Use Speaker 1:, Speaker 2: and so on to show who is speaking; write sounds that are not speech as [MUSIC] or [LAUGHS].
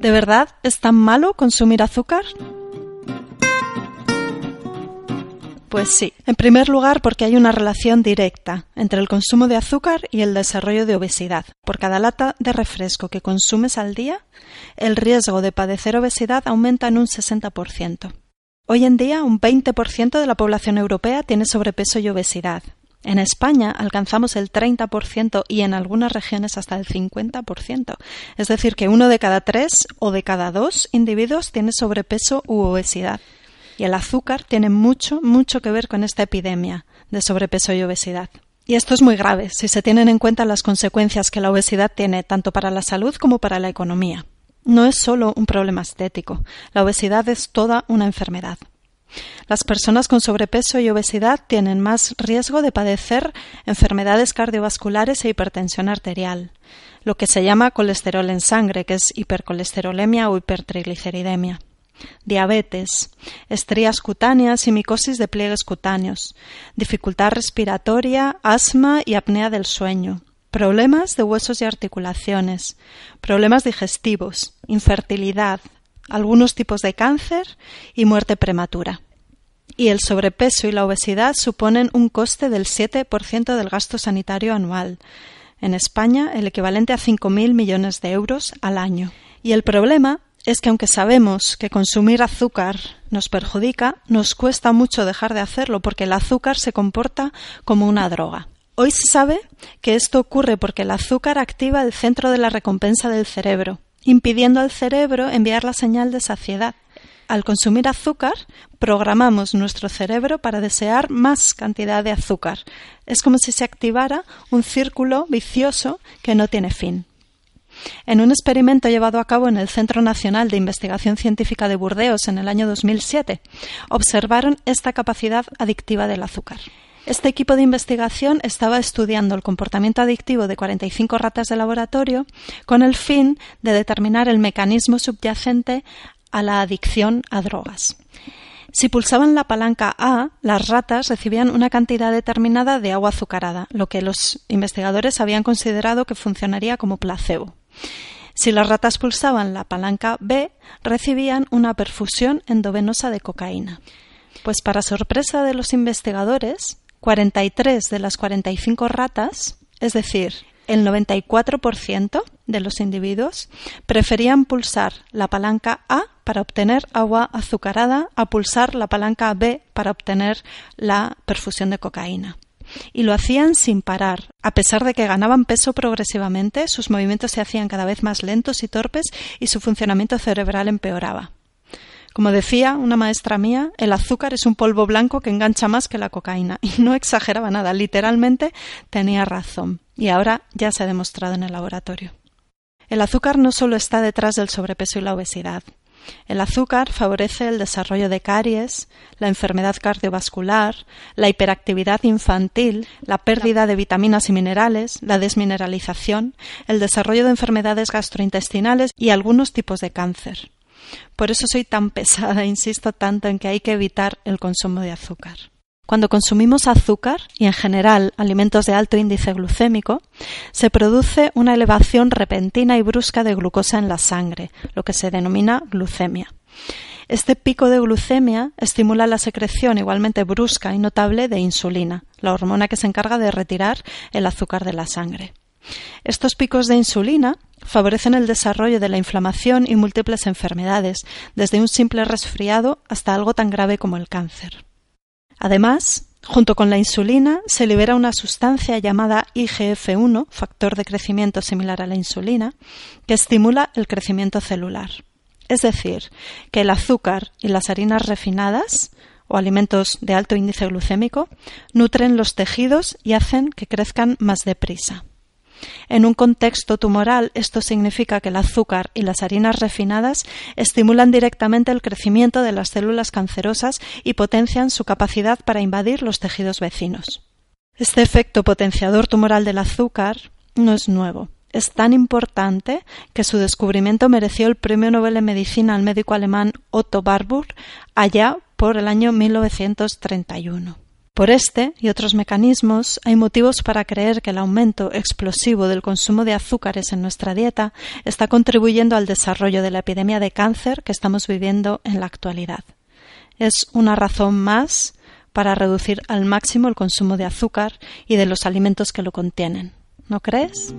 Speaker 1: ¿De verdad es tan malo consumir azúcar? Pues sí. En primer lugar, porque hay una relación directa entre el consumo de azúcar y el desarrollo de obesidad. Por cada lata de refresco que consumes al día, el riesgo de padecer obesidad aumenta en un 60%. Hoy en día, un 20% de la población europea tiene sobrepeso y obesidad. En España alcanzamos el 30% y en algunas regiones hasta el 50%. Es decir, que uno de cada tres o de cada dos individuos tiene sobrepeso u obesidad. Y el azúcar tiene mucho, mucho que ver con esta epidemia de sobrepeso y obesidad. Y esto es muy grave si se tienen en cuenta las consecuencias que la obesidad tiene tanto para la salud como para la economía. No es solo un problema estético, la obesidad es toda una enfermedad. Las personas con sobrepeso y obesidad tienen más riesgo de padecer enfermedades cardiovasculares e hipertensión arterial, lo que se llama colesterol en sangre, que es hipercolesterolemia o hipertrigliceridemia. Diabetes, estrías cutáneas y micosis de pliegues cutáneos, dificultad respiratoria, asma y apnea del sueño, problemas de huesos y articulaciones, problemas digestivos, infertilidad, algunos tipos de cáncer y muerte prematura. Y el sobrepeso y la obesidad suponen un coste del 7% del gasto sanitario anual. En España, el equivalente a 5.000 millones de euros al año. Y el problema es que aunque sabemos que consumir azúcar nos perjudica, nos cuesta mucho dejar de hacerlo porque el azúcar se comporta como una droga. Hoy se sabe que esto ocurre porque el azúcar activa el centro de la recompensa del cerebro, impidiendo al cerebro enviar la señal de saciedad. Al consumir azúcar, programamos nuestro cerebro para desear más cantidad de azúcar. Es como si se activara un círculo vicioso que no tiene fin. En un experimento llevado a cabo en el Centro Nacional de Investigación Científica de Burdeos en el año 2007, observaron esta capacidad adictiva del azúcar. Este equipo de investigación estaba estudiando el comportamiento adictivo de 45 ratas de laboratorio con el fin de determinar el mecanismo subyacente a la adicción a drogas. Si pulsaban la palanca A, las ratas recibían una cantidad determinada de agua azucarada, lo que los investigadores habían considerado que funcionaría como placebo. Si las ratas pulsaban la palanca B, recibían una perfusión endovenosa de cocaína. Pues para sorpresa de los investigadores, 43 de las 45 ratas, es decir, el 94% de los individuos, preferían pulsar la palanca A para obtener agua azucarada a pulsar la palanca B para obtener la perfusión de cocaína y lo hacían sin parar. A pesar de que ganaban peso progresivamente, sus movimientos se hacían cada vez más lentos y torpes y su funcionamiento cerebral empeoraba. Como decía una maestra mía, el azúcar es un polvo blanco que engancha más que la cocaína. [LAUGHS] Y no exageraba nada, literalmente tenía razón. Y ahora ya se ha demostrado en el laboratorio. El azúcar no solo está detrás del sobrepeso y la obesidad. El azúcar favorece el desarrollo de caries, la enfermedad cardiovascular, la hiperactividad infantil, la pérdida de vitaminas y minerales, la desmineralización, el desarrollo de enfermedades gastrointestinales y algunos tipos de cáncer. Por eso soy tan pesada insisto tanto en que hay que evitar el consumo de azúcar. Cuando consumimos azúcar y en general alimentos de alto índice glucémico, se produce una elevación repentina y brusca de glucosa en la sangre, lo que se denomina glucemia. Este pico de glucemia estimula la secreción igualmente brusca y notable de insulina, la hormona que se encarga de retirar el azúcar de la sangre. Estos picos de insulina favorecen el desarrollo de la inflamación y múltiples enfermedades, desde un simple resfriado hasta algo tan grave como el cáncer. Además, junto con la insulina, se libera una sustancia llamada IGF-1, factor de crecimiento similar a la insulina, que estimula el crecimiento celular. Es decir, que el azúcar y las harinas refinadas o alimentos de alto índice glucémico nutren los tejidos y hacen que crezcan más deprisa. En un contexto tumoral, esto significa que el azúcar y las harinas refinadas estimulan directamente el crecimiento de las células cancerosas y potencian su capacidad para invadir los tejidos vecinos. Este efecto potenciador tumoral del azúcar no es nuevo. Es tan importante que su descubrimiento mereció el Premio Nobel de Medicina al médico alemán Otto Warburg allá por el año 1931. Por este y otros mecanismos hay motivos para creer que el aumento explosivo del consumo de azúcares en nuestra dieta está contribuyendo al desarrollo de la epidemia de cáncer que estamos viviendo en la actualidad. Es una razón más para reducir al máximo el consumo de azúcar y de los alimentos que lo contienen. ¿No crees?